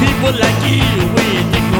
people like you, we think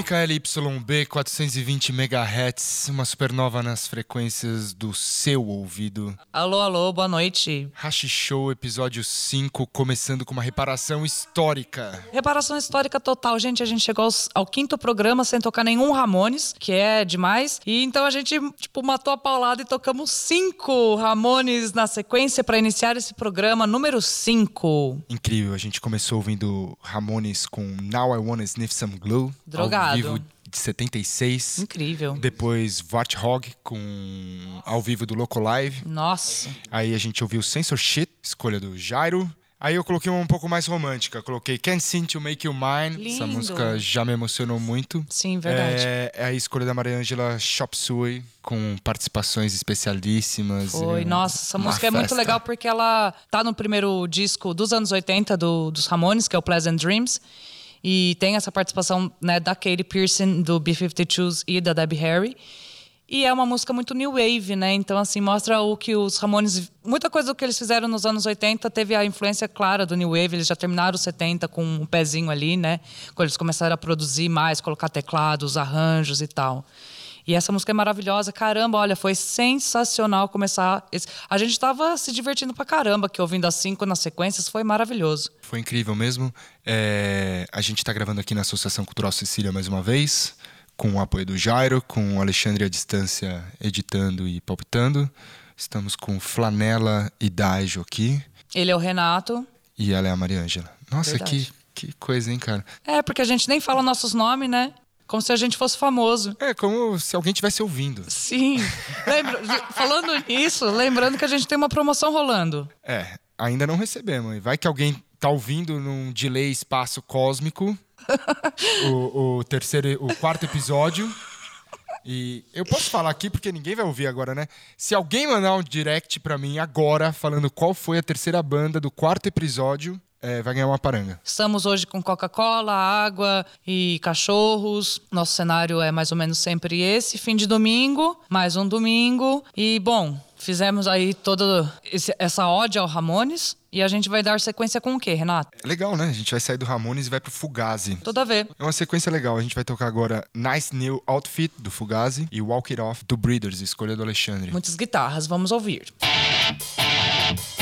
MKLYB 420 MHz, uma supernova nas frequências do seu ouvido. Alô, alô, boa noite. Hashi Show, episódio 5, começando com uma reparação histórica. Reparação histórica total, gente. A gente chegou aos- ao quinto programa sem tocar nenhum Ramones, que é demais. E então a gente, tipo, matou a paulada e tocamos cinco Ramones na sequência para iniciar esse programa número 5. Incrível, a gente começou ouvindo Ramones com Now I Wanna Sniff Some Glue, Drogado. Ao vivo de 76. Incrível. Depois Warthog com ao vivo do Loco Live. Nossa. Aí a gente ouviu Sensor Shit, escolha do Jairo. Aí eu coloquei uma um pouco mais romântica. Coloquei Can't Seem to Make You Mine. Essa Lindo. música já me emocionou muito. Sim, verdade. É, é a escolha da Maria Ângela Chop Suey, com participações especialíssimas. Foi, nossa, essa música é muito festa. legal porque ela tá no primeiro disco dos anos 80 do- dos Ramones, que é o Pleasant Dreams. E tem essa participação né, da Katie Pearson, do B-52s e da Debbie Harry. E é uma música muito new wave, né? Então, assim, mostra o que os Ramones... Muita coisa do que eles fizeram nos anos 80 teve a influência clara do new wave. Eles já terminaram os 70 com um pezinho ali, né? Quando eles começaram a produzir mais, colocar teclados, arranjos e tal. E essa música é maravilhosa. Caramba, olha, foi sensacional começar. Esse... A gente estava se divertindo pra caramba, que ouvindo as cinco nas sequências foi maravilhoso. Foi incrível mesmo. É, a gente está gravando aqui na Associação Cultural Sicília mais uma vez, com o apoio do Jairo, com o Alexandre à distância editando e palpitando. Estamos com Flanela e Dajo aqui. Ele é o Renato. E ela é a Maria Ângela. Nossa, Verdade. que, que coisa, hein, cara? É, porque a gente nem fala nossos nomes, né? Como se a gente fosse famoso. É como se alguém estivesse ouvindo. Sim. Lembra... Falando nisso, lembrando que a gente tem uma promoção rolando. É, ainda não recebemos. Vai que alguém tá ouvindo num delay espaço cósmico o, o terceiro, o quarto episódio. E eu posso falar aqui porque ninguém vai ouvir agora, né? Se alguém mandar um direct pra mim agora falando qual foi a terceira banda do quarto episódio, é, vai ganhar uma paranga. Estamos hoje com Coca-Cola, água e cachorros. Nosso cenário é mais ou menos sempre esse. Fim de domingo, mais um domingo. E, bom, fizemos aí toda esse- essa ode ao Ramones. E a gente vai dar sequência com o quê, Renato? É legal, né? A gente vai sair do Ramones e vai pro Fugazi. Tudo a ver. É uma sequência legal. A gente vai tocar agora Nice New Outfit, do Fugazi, e Walk It Off, do Breeders, escolha do Alexandre. Muitas guitarras, vamos ouvir. Do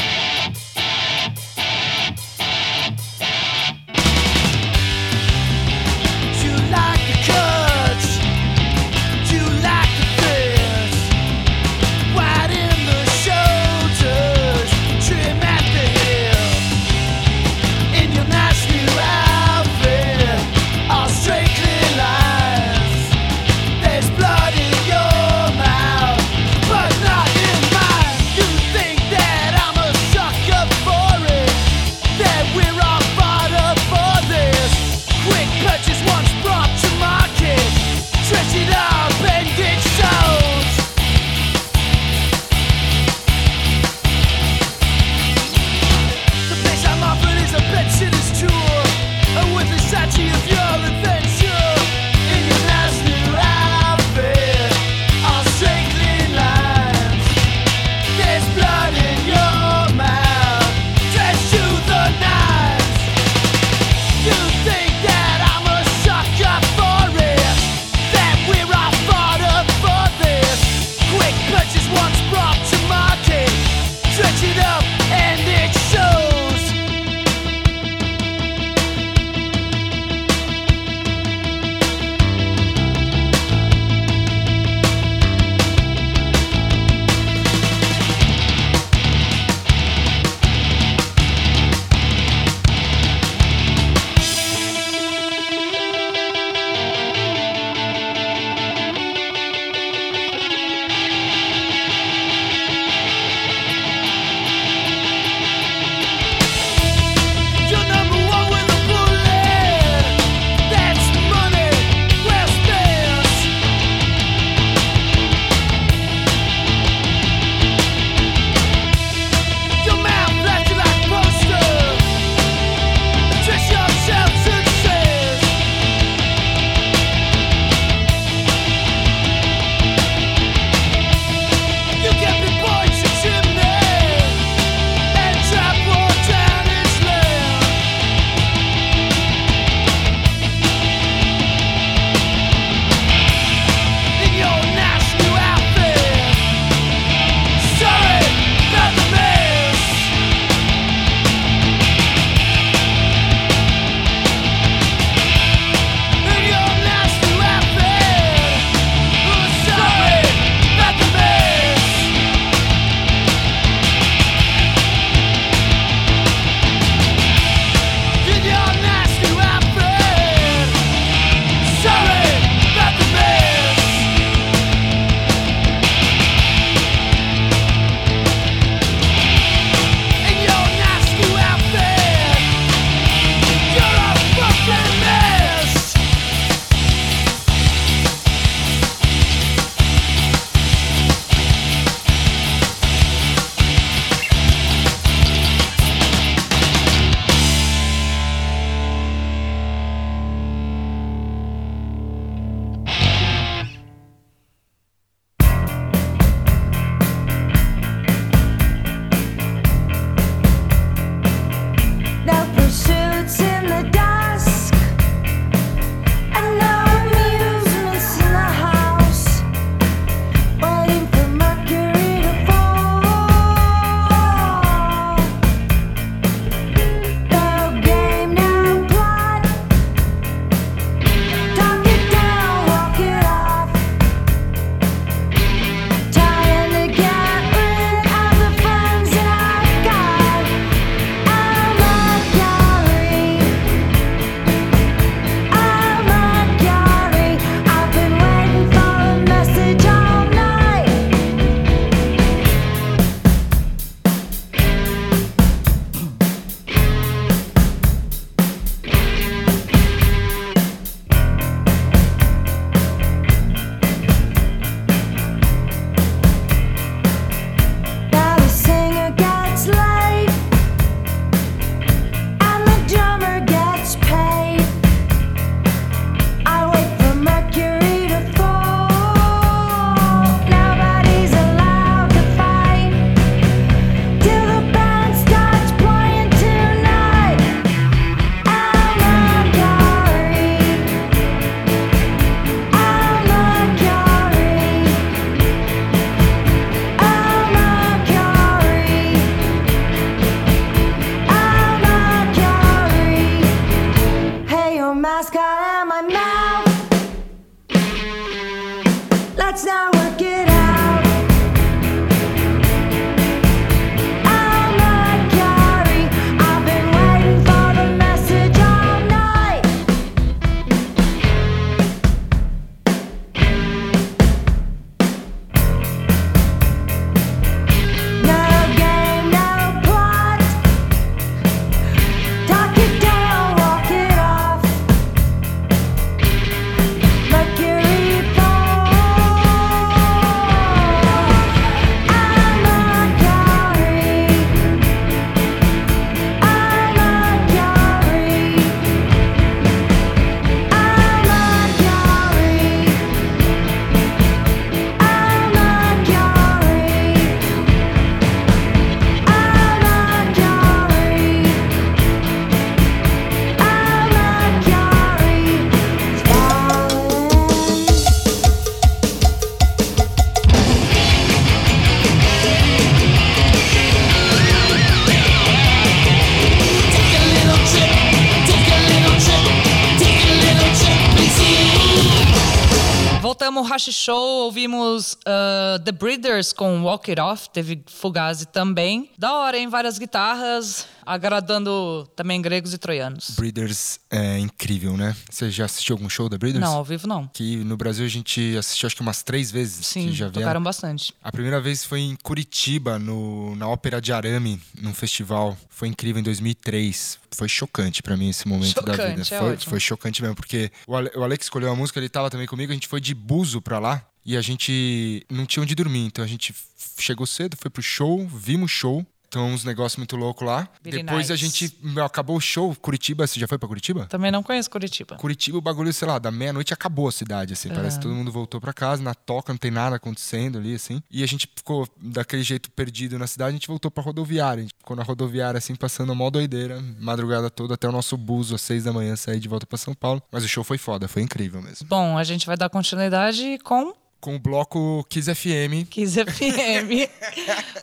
Hash Show, ouvimos ah, The Breeders com Walk It Off, teve Fugazi também. Da hora, hein? Várias guitarras, agradando também gregos e troianos. Breeders é incrível, né? Você já assistiu algum show da Breeders? Não, ao vivo não. Que no Brasil a gente assistiu acho que umas três vezes. Sim, já vieram. tocaram bastante. A primeira vez foi em Curitiba, no, na Ópera de Arame, num festival. Foi incrível em 2003. Foi chocante pra mim esse momento da vida. Chocante, é foi, ótimo. foi chocante mesmo, porque o, Ale, o Alex escolheu a música, ele tava também comigo, a gente foi de buzo pra lá. E a gente não tinha onde dormir, então a gente chegou cedo, foi pro show, vimos o show. Então, uns negócios muito loucos lá. Very Depois a gente acabou o show. Curitiba, você já foi pra Curitiba? Também não conheço Curitiba. Curitiba, o bagulho, sei lá, da meia-noite acabou a cidade, assim. Parece que todo mundo voltou pra casa, na toca, não tem nada acontecendo ali, assim. E a gente ficou daquele jeito perdido na cidade, a gente voltou pra rodoviária. A gente ficou na rodoviária, assim, passando a mó doideira, madrugada toda, até o nosso buzo, às seis da manhã, sair de volta pra São Paulo. Mas o show foi foda, foi incrível mesmo. Bom, a gente vai dar continuidade com Com o bloco Kiss FM. Kiss FM.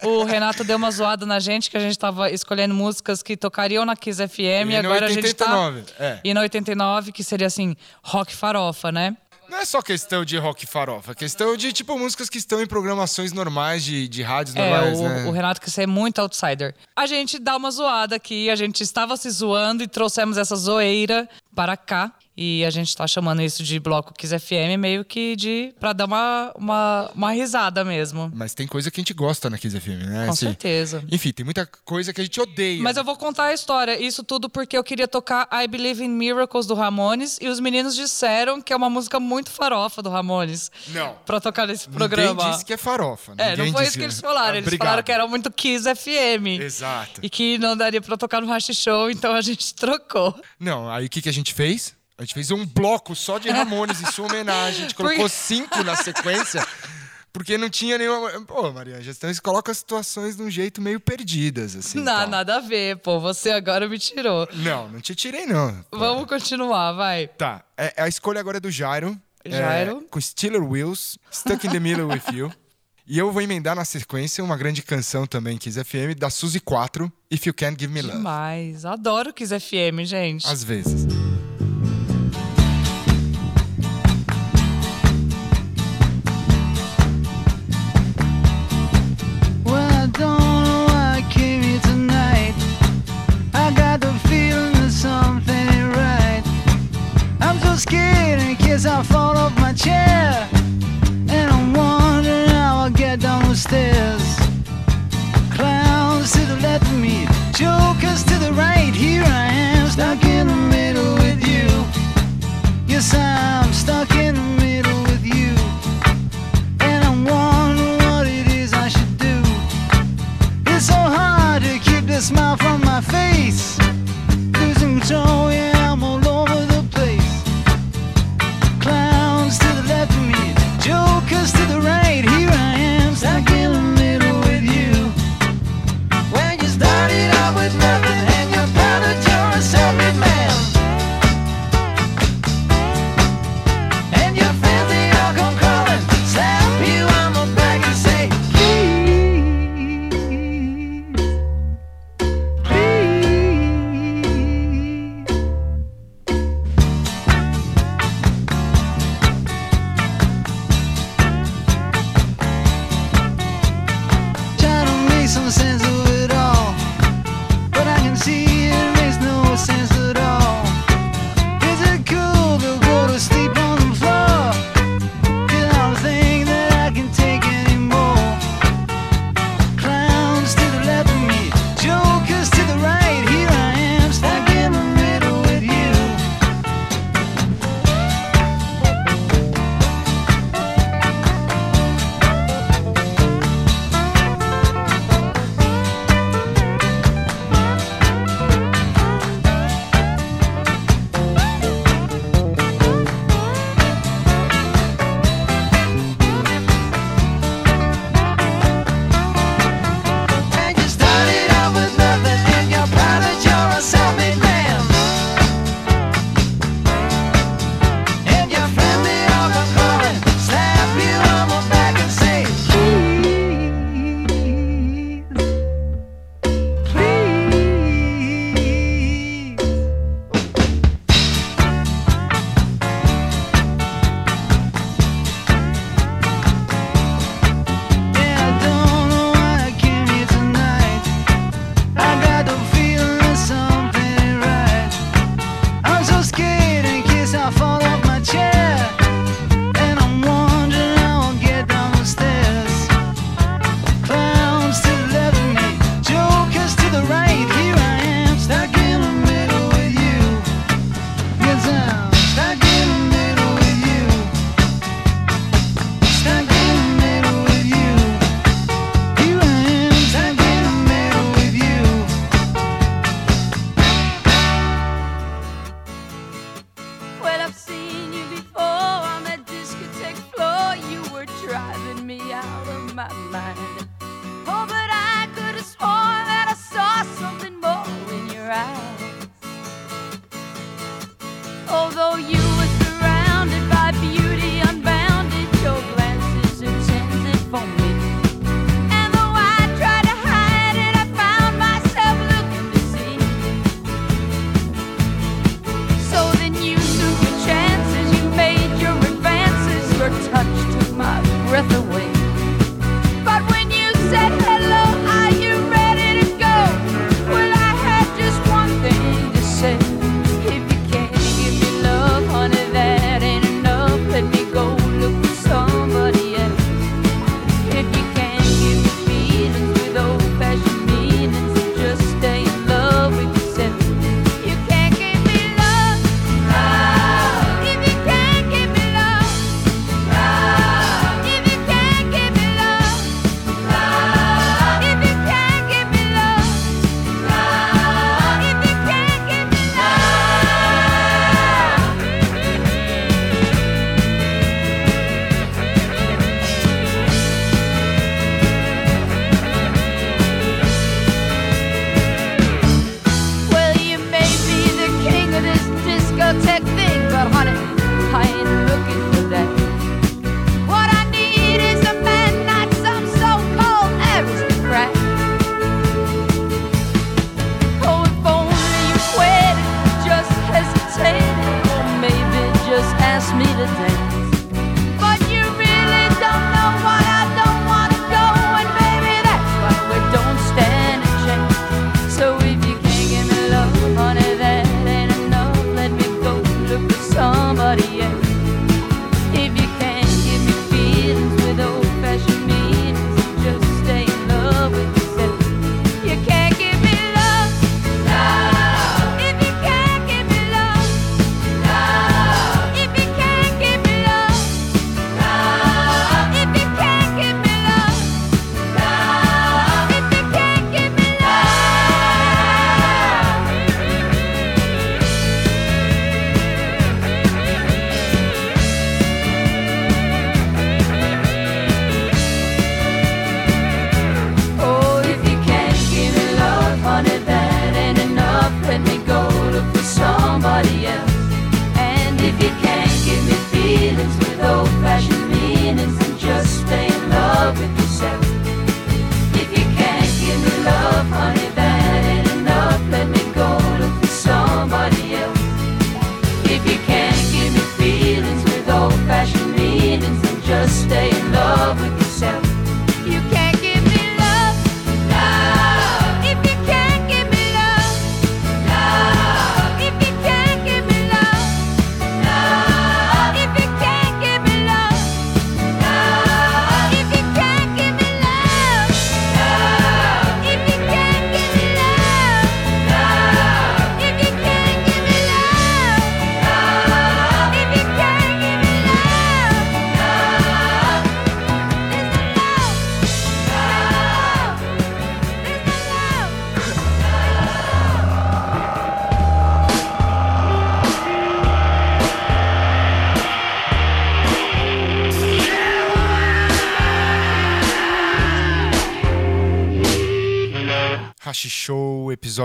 o Renato deu uma zoada na gente que a gente tava escolhendo músicas que tocariam na Kiss FM e, E agora a gente tá 89, é. e na 89, que seria assim, rock farofa, né? Não é só questão de rock farofa, é questão de, tipo, músicas que estão em programações normais de, de rádios É, normais, o, né? o Renato quer ser muito outsider. A gente dá uma zoada aqui, a gente estava se zoando e trouxemos essa zoeira para cá. E a gente tá chamando isso de bloco Kiss FM meio que de pra dar uma, uma, uma risada mesmo. Mas tem coisa que a gente gosta na Kiss FM, né? Com Assim, certeza. Enfim, tem muita coisa que a gente odeia. Mas eu vou contar a história. Isso tudo porque eu queria tocar I Believe in Miracles do Ramones e os meninos disseram que é uma música muito farofa do Ramones. Não. Pra tocar nesse programa. Ninguém disse que é farofa. É, Ninguém não foi isso que eles falaram. Ah, Eles obrigado. falaram que era muito Kiss FM. Exato. E que não daria pra tocar no Rash Show, então a gente trocou. Não, aí o que, que a gente fez? A gente fez um bloco só de Ramones em sua homenagem. A gente colocou Por- cinco na sequência. Porque não tinha nenhuma. Pô, Maria, a gestão coloca as situações de um jeito meio perdidas, assim. Não, tal. nada a ver, pô. Você agora me tirou. Não, não te tirei, não. Pô. Vamos continuar, vai. Tá, é- a escolha agora é do Jairo. Jairo. É, com Steeler Wheels, Stuck in the Middle with You. E eu vou emendar na sequência uma grande canção também, Kiss FM, da Suzy 4, If You Can't Give Me Love. Demais. Adoro Kiss FM, gente. Às vezes. Stairs. Clowns to the left of me, jokers to the right. Here I am, stuck in the middle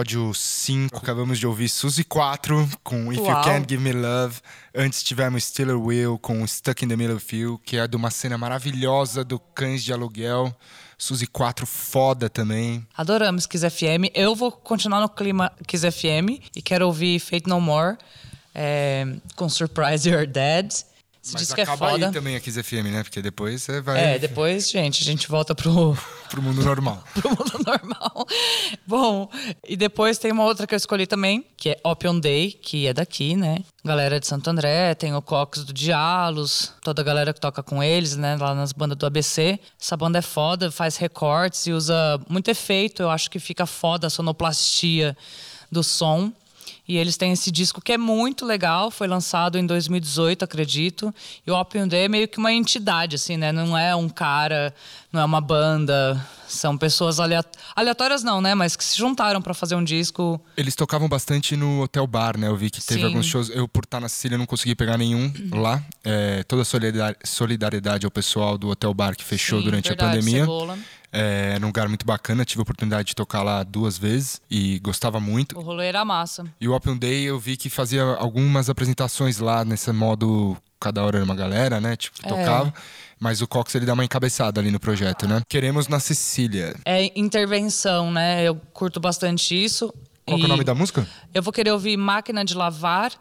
episódio 5. Acabamos de ouvir Suzy 4 com If You Uau. Can't Give Me Love. Antes tivemos Stiller Will com Stuck in the Middle of You, que é de uma cena maravilhosa do Cães de Aluguel. Suzy 4 foda também. Adoramos Kiss FM. Eu vou continuar no clima Kiss FM e quero ouvir Fate No More é, com Surprise You're Dead. Esse Mas disco é acaba foda. aí também a Kiss FM, né? Porque depois você vai É, depois, gente, a gente volta pro, pro mundo normal. pro mundo normal. Bom, e depois tem uma outra que eu escolhi também, que é Opium Day, que é daqui, né? Galera de Santo André, tem o Cox do Dialos, toda a galera que toca com eles, né? Lá nas bandas do ABC. Essa banda é foda, faz recortes e usa muito efeito. Eu acho que fica foda a sonoplastia do som. E eles têm esse disco que é muito legal, foi lançado em 2018, acredito. E o Opium Day é meio que uma entidade, assim, né? Não é um cara, não é uma banda. São pessoas aleat- aleatórias, não, né? Mas que se juntaram para fazer um disco. Eles tocavam bastante no Hotel Bar, né? Eu vi que teve Sim. alguns shows. Eu, por estar na Sicília, não consegui pegar nenhum lá. É, toda a solidar- solidariedade ao pessoal do Hotel Bar que fechou Sim, durante verdade, a pandemia. Cebola. É, era um lugar muito bacana. Tive a oportunidade de tocar lá duas vezes e gostava muito. O rolê era massa. E o Open Day eu vi que fazia algumas apresentações lá nesse modo cada hora era uma galera, né? Tipo, É. tocava. Mas o Cox ele dá uma encabeçada ali no projeto, né? Queremos na Sicília. É intervenção, né? Eu curto bastante isso. Qual que é o E nome da música? Eu vou querer ouvir Máquina de Lavar.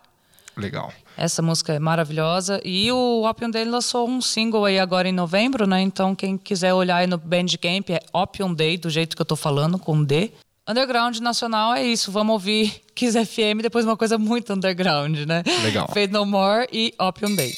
Legal. Essa música é maravilhosa. E o Opium Day lançou um single aí agora em novembro, né? Então quem quiser olhar aí no Bandcamp é Opium Day, do jeito que eu tô falando, com D. Underground nacional é isso. Vamos ouvir Kiss FM, depois uma coisa muito underground, né? Legal. Fade No More e Opium Day.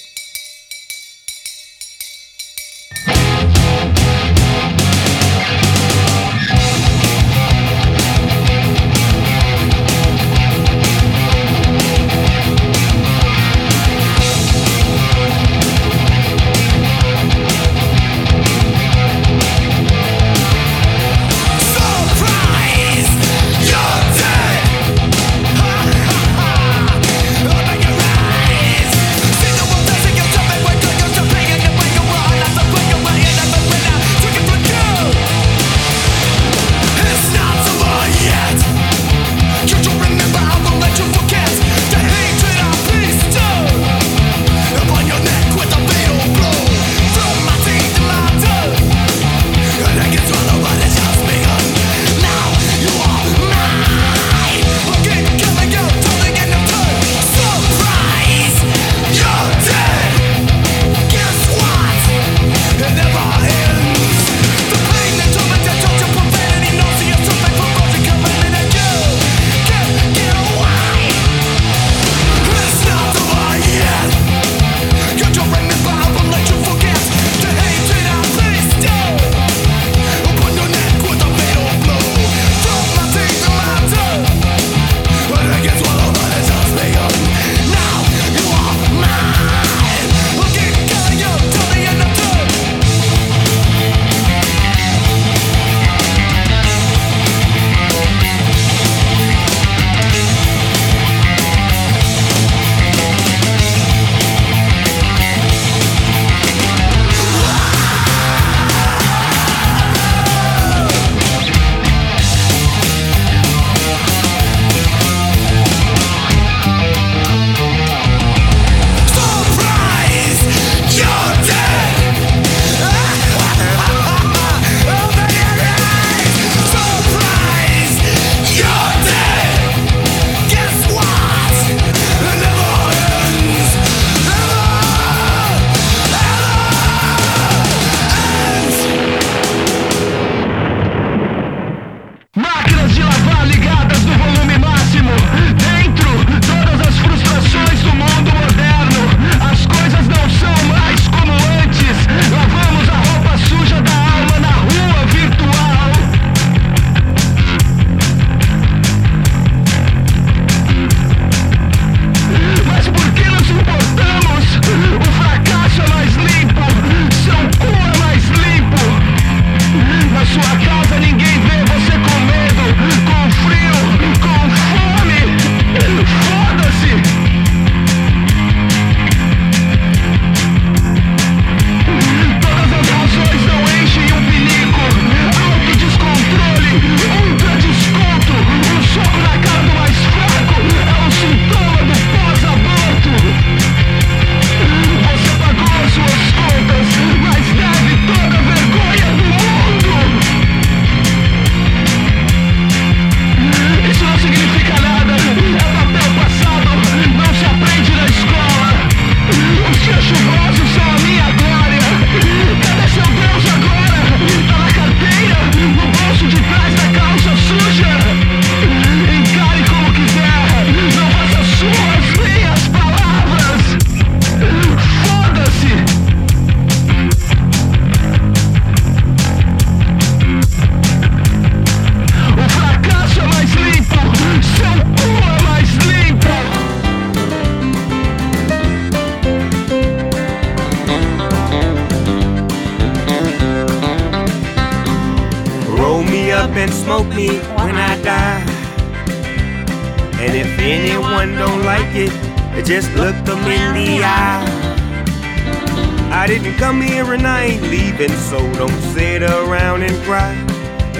So don't sit around and cry.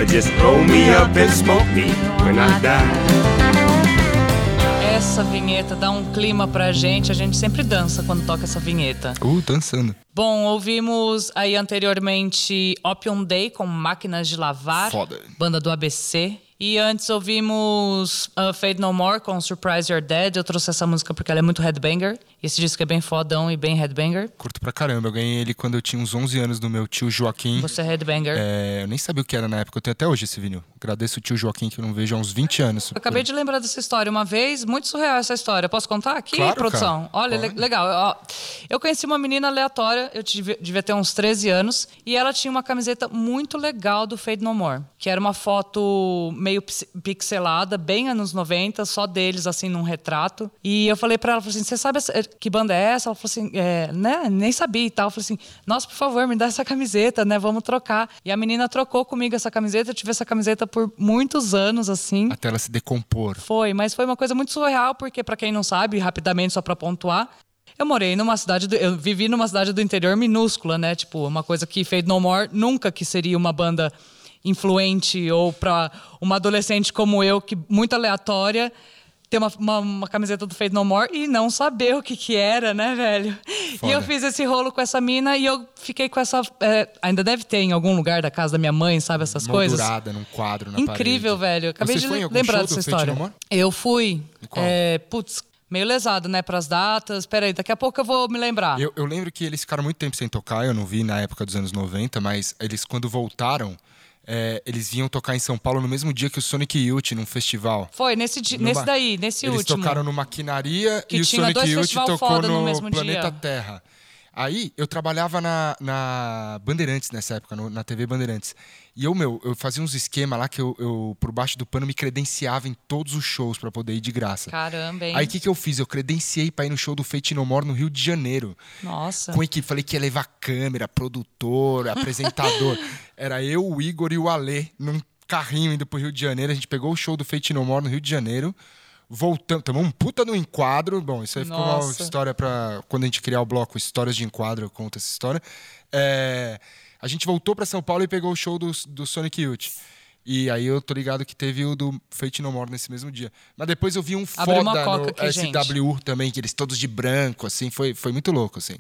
Just roll me up and smoke me when I die. Essa vinheta dá um clima pra gente, a gente sempre dança quando toca essa vinheta. Uh, dançando. Bom, ouvimos aí anteriormente Opium Day com Máquinas de Lavar, Foda. banda do ABC. E antes ouvimos uh, Fade No More com Surprise You're Dead. Eu trouxe essa música porque ela é muito headbanger. Esse disco é bem fodão e bem headbanger. Curto pra caramba. Eu ganhei ele quando eu tinha uns 11 anos do meu tio Joaquim. Você é headbanger. É, eu nem sabia o que era na época. Eu tenho até hoje esse vinil. Agradeço o tio Joaquim que eu não vejo há uns 20 anos. Eu acabei de lembrar dessa história uma vez, muito surreal essa história. Posso contar aqui, Claro, produção? cara. Olha, le- legal. Ó, eu conheci uma menina aleatória, eu devia, devia ter uns 13 anos, e ela tinha uma camiseta muito legal do Fade No More, que era uma foto meio pix- pixelada, bem anos 90, só deles, assim, num retrato. E eu falei pra ela, falei assim, você sabe essa- que banda é essa? Ela falou assim, é, né, nem sabia e tal. Eu falei assim, nossa, por favor, me dá essa camiseta, né, vamos trocar. E a menina trocou comigo essa camiseta, eu tive essa camiseta por muitos anos, assim. Até ela se decompor. Foi, mas foi uma coisa muito surreal, porque, pra quem não sabe, rapidamente, só pra pontuar, eu morei numa cidade, do- eu vivi numa cidade do interior minúscula, né? Tipo, uma coisa que Fade No More nunca que seria uma banda influente ou pra uma adolescente como eu, que muito aleatória, ter uma, uma, uma camiseta do Fade No More e não saber o que que era, né, velho? E eu Foda. fiz esse rolo com essa mina e eu fiquei com essa... é, ainda deve ter em algum lugar da casa da minha mãe, sabe? Essas coisas. Moldurada num quadro na Incrível, parede. velho. Acabei Você de lembrar dessa história. Eu fui. qual? É, putz, meio lesado, né, pras datas. Peraí, daqui a pouco eu vou me lembrar. Eu, eu lembro que eles ficaram muito tempo sem tocar, eu não vi na época dos anos 90, mas eles, quando voltaram, é, eles vinham tocar em São Paulo no mesmo dia que o Sonic Youth, num festival. Foi, nesse, di- Numa- nesse daí, nesse eles último. tocaram no Maquinaria Que e o Sonic Youth tocou no no, Planeta dia. Terra. Aí eu trabalhava na, na Bandeirantes nessa época, no- na TV Bandeirantes. E eu, meu, eu fazia uns esquemas lá que eu, eu, por baixo do pano, me credenciava em todos os shows pra poder ir de graça. Caramba, hein? Aí o que, que eu fiz? Eu credenciei pra ir no show do Fate No More no Rio de Janeiro. Nossa. Com a equipe. Falei que ia levar câmera, produtor, apresentador. Era eu, o Igor e o Alê num carrinho indo pro Rio de Janeiro. A gente pegou o show do Fate No More no Rio de Janeiro. Voltamos, tomamos um puta no enquadro. Bom, isso aí ficou uma Nossa. história pra quando a gente criar o bloco Histórias de Enquadro, eu conto essa história. É, a gente voltou pra São Paulo e pegou o show do, do Sonic Youth. E aí eu tô ligado que teve o do Fate No More nesse mesmo dia. Mas depois eu vi um Abriu foda no aqui, gente. SW também, que eles todos de branco, assim. Foi, foi muito louco, assim.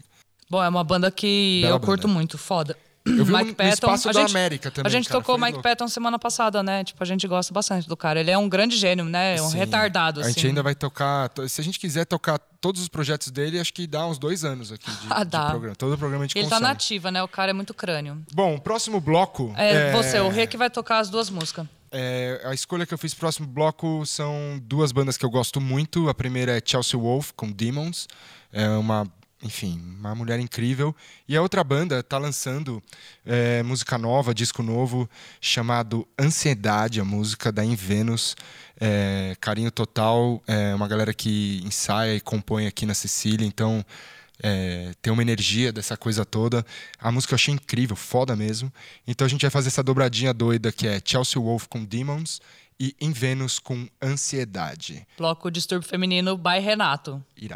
Bom, é uma banda que Bela eu curto banda. muito, foda. Eu vi Mike no Patton, Espaço a da gente, América também, A gente cara, tocou Mike louco. Patton semana passada, né? Tipo, a gente gosta bastante do cara. Ele é um grande gênio, né? É um Sim. retardado, A assim. gente ainda vai tocar. to- Se a gente quiser tocar todos os projetos dele, acho que dá uns dois anos aqui de, Ah, de dá. programa. Todo programa a gente Ele tá consome. nativa, né? O cara é muito crânio. Bom, o próximo bloco. É, você, o Rê que vai tocar as duas músicas. é, a escolha que eu fiz pro próximo bloco são duas bandas que eu gosto muito. A primeira é Chelsea Wolf, com Demons. É uma, enfim, uma mulher incrível. E a outra banda tá lançando é, música nova, disco novo, chamado Ansiedade, a música da Invenus. É, carinho total. É uma galera que ensaia e compõe aqui na Sicília, então é, tem uma energia dessa coisa toda. A música eu achei incrível, foda mesmo. Então a gente vai fazer essa dobradinha doida que é Chelsea Wolf com Demons e Em Vênus com Ansiedade. Bloco Distúrbio Feminino by Renato. Irá.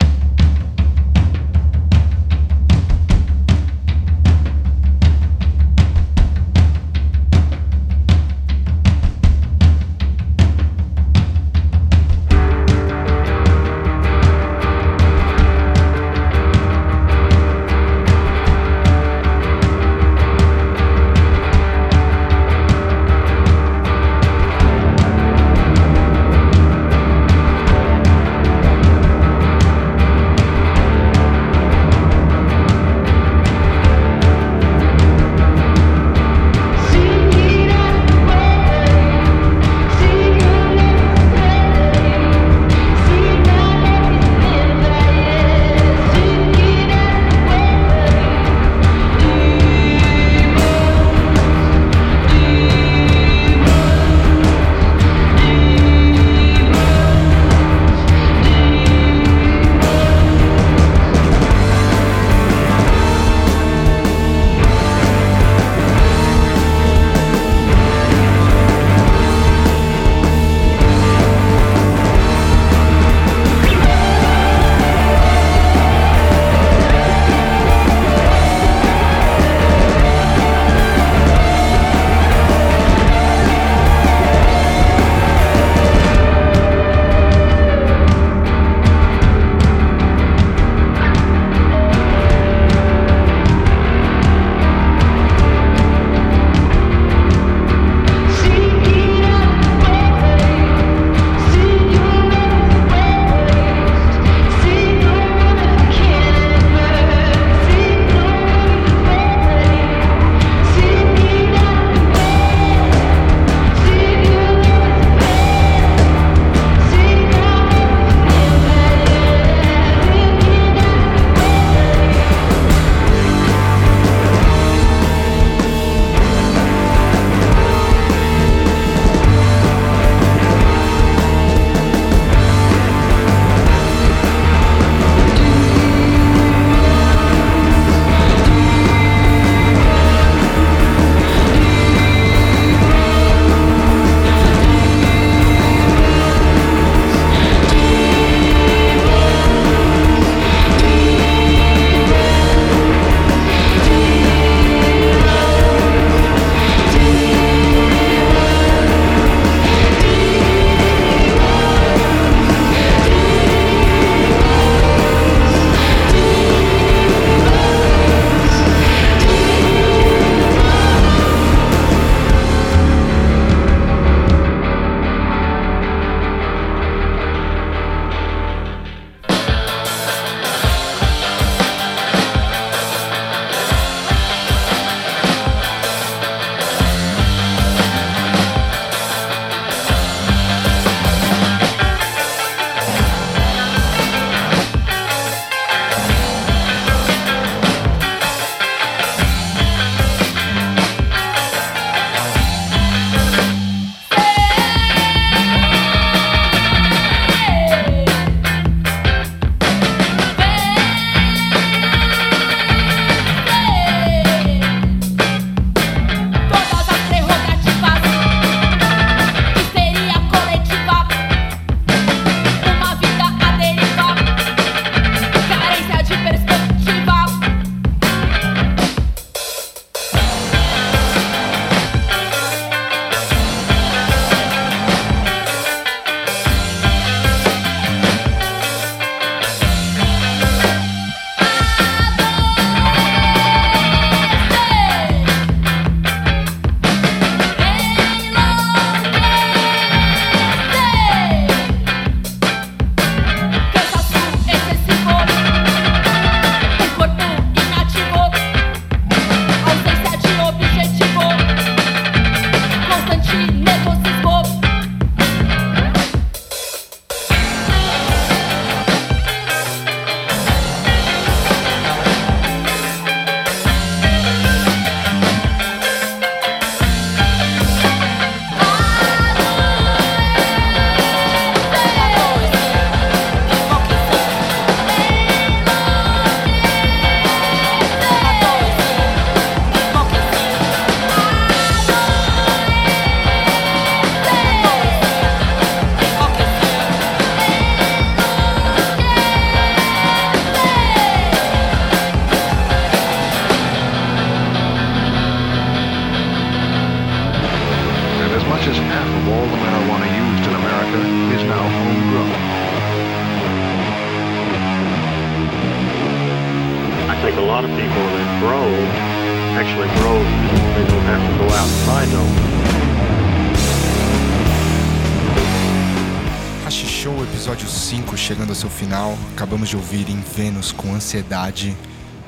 Acabamos de ouvir em Vênus com Ansiedade,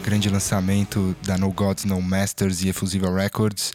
grande lançamento da No Gods, No Masters e Efusiva Records,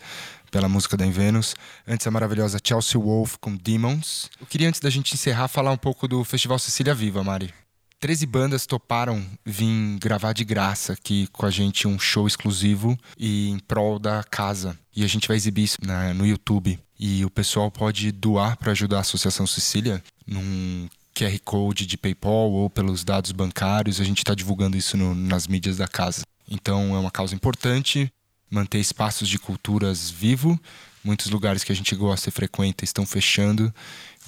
pela música da Vênus. Antes a maravilhosa Chelsea Wolf com Demons. Eu queria, antes da gente encerrar, falar um pouco do Festival Cecília Viva, Mari. 13 bandas toparam vir gravar de graça aqui com a gente um show exclusivo e em prol da casa. E a gente vai exibir isso na- no YouTube. E o pessoal pode doar para ajudar a Associação Cecília num QR Code de PayPal ou pelos dados bancários. A gente está divulgando isso no- nas mídias da casa. Então é uma causa importante manter espaços de culturas vivo. Muitos lugares que a gente gosta e frequenta estão fechando.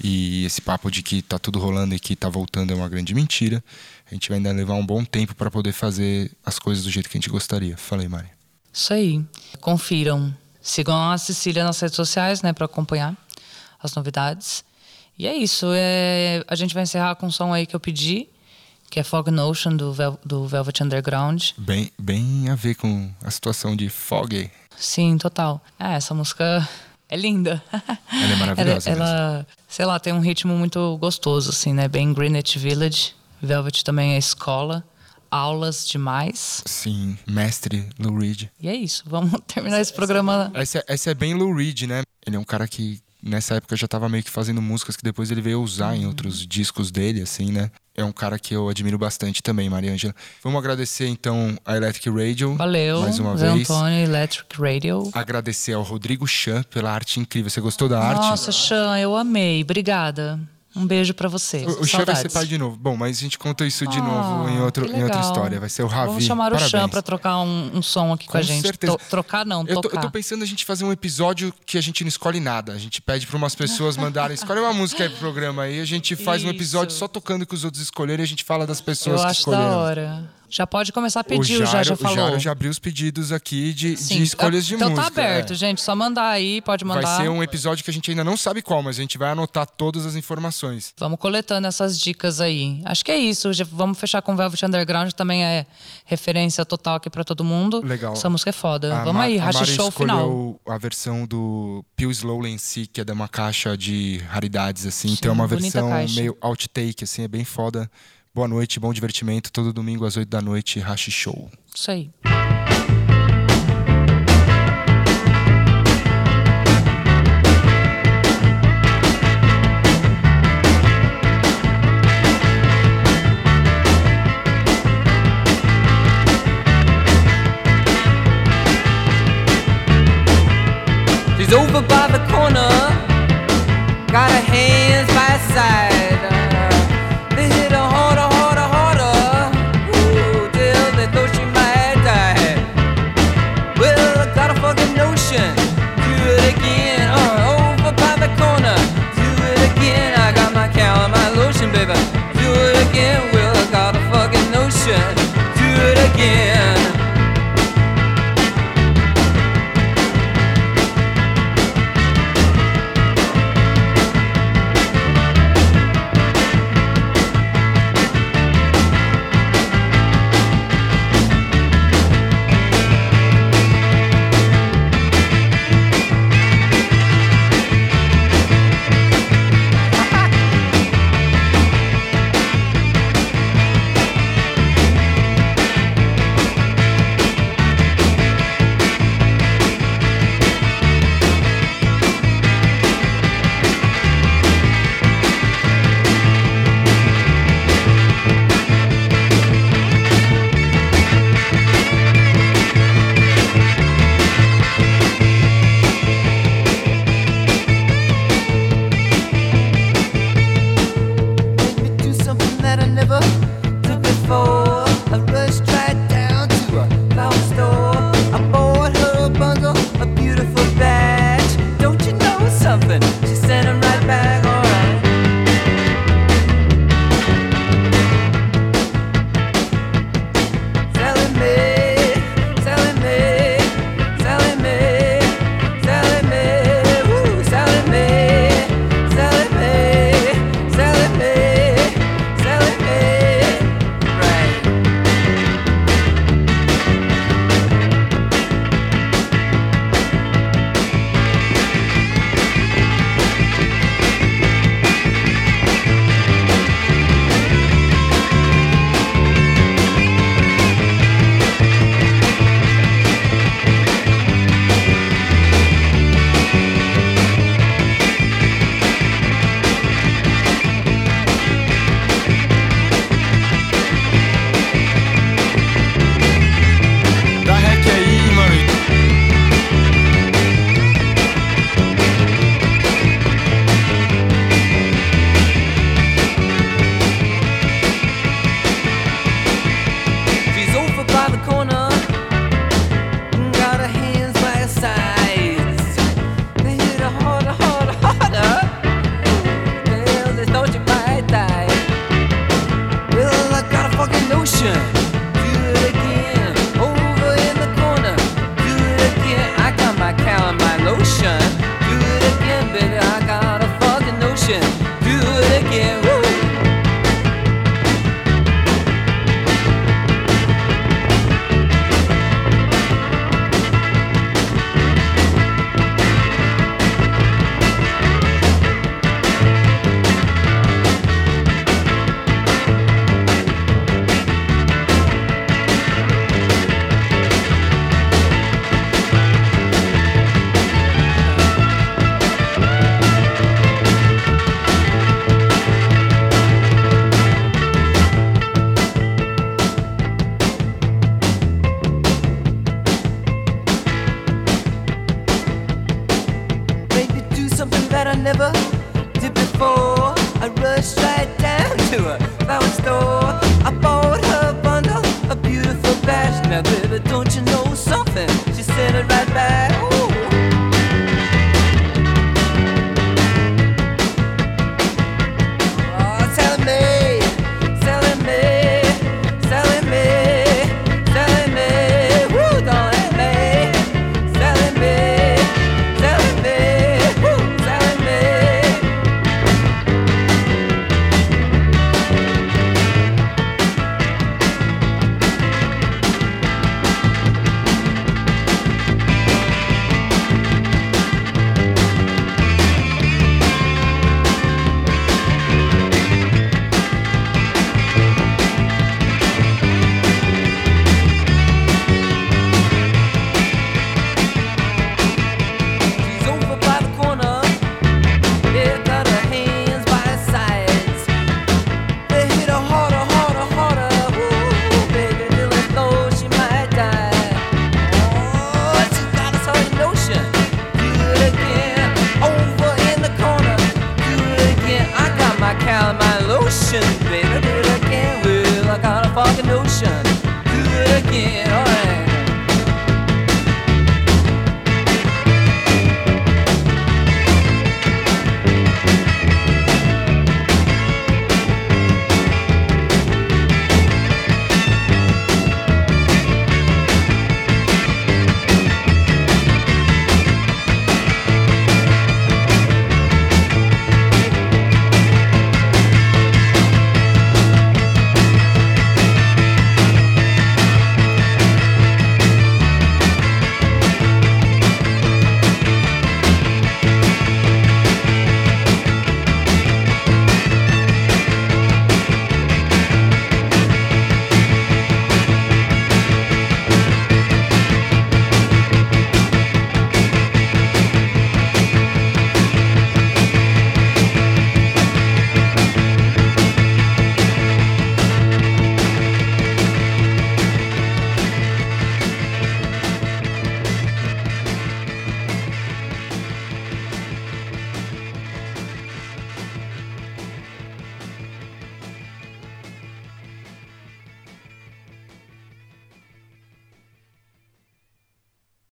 E esse papo de que tá tudo rolando e que tá voltando é uma grande mentira. A gente vai ainda levar um bom tempo para poder fazer as coisas do jeito que a gente gostaria. Falei, Mari. Isso aí. Confiram. Sigam a Cecília nas redes sociais, né, para acompanhar as novidades. E é isso. É... A gente vai encerrar com um som aí que eu pedi, que é Fog Notion do, Vel... do Velvet Underground. Bem, bem a ver com a situação de Foggy. Sim, total. É, essa música é linda. Ela é maravilhosa Ela, ela, sei lá, tem um ritmo muito gostoso, assim, né? Bem Greenwich Village. Velvet também é escola. Aulas demais. Sim, mestre Lou Reed. E é isso. Vamos terminar esse programa. Essa, essa é bem Lou Reed, né? Ele é um cara que nessa época já tava meio que fazendo músicas que depois ele veio usar Uhum. em outros discos dele, assim, né? É um cara que eu admiro bastante também, Mariângela. Vamos agradecer então a Electric Radio. Valeu. Mais uma Zé vez. Antônio, Electric Radio. Agradecer ao Rodrigo Chan pela arte incrível. Você gostou da arte? Nossa, Chan, eu amei. Obrigada. Um beijo pra você. O, o Chan vai ser pai de novo. Bom, mas a gente conta isso de Ah, novo em, outro, em outra história. Vai ser o Ravi. Vamos chamar o Chan Parabéns. pra trocar um, um som aqui com, a gente. certeza. Trocar não, Eu tô, tocar. eu tô pensando a gente fazer um episódio que a gente não escolhe nada. A gente pede pra umas pessoas mandarem. Escolhe uma música aí pro programa aí. A gente faz um episódio Isso. só tocando o que os outros escolherem e a gente fala das pessoas Eu que acho escolheram. da hora. Já pode começar a O pedir, Jairo, já, já o falou. Jairo já abriu os pedidos aqui de, de escolhas de então música. tá aberto, é. gente. Só mandar aí, pode mandar. Vai ser um episódio que a gente ainda não sabe qual, mas a gente vai anotar todas as informações. Vamos coletando essas dicas aí. Acho que é isso. Já vamos fechar com Velvet Underground, que também é referência total aqui pra todo mundo. Legal. Essa música é foda. A vamos Ma- aí, Racha Show final. a versão do Peel Slowly em si, que é de uma caixa de raridades, assim. Sim, então é uma versão caixa. meio outtake, assim, é bem foda. Boa noite, bom divertimento. Todo domingo às 8 da noite, Hashi Show. Isso aí. She's over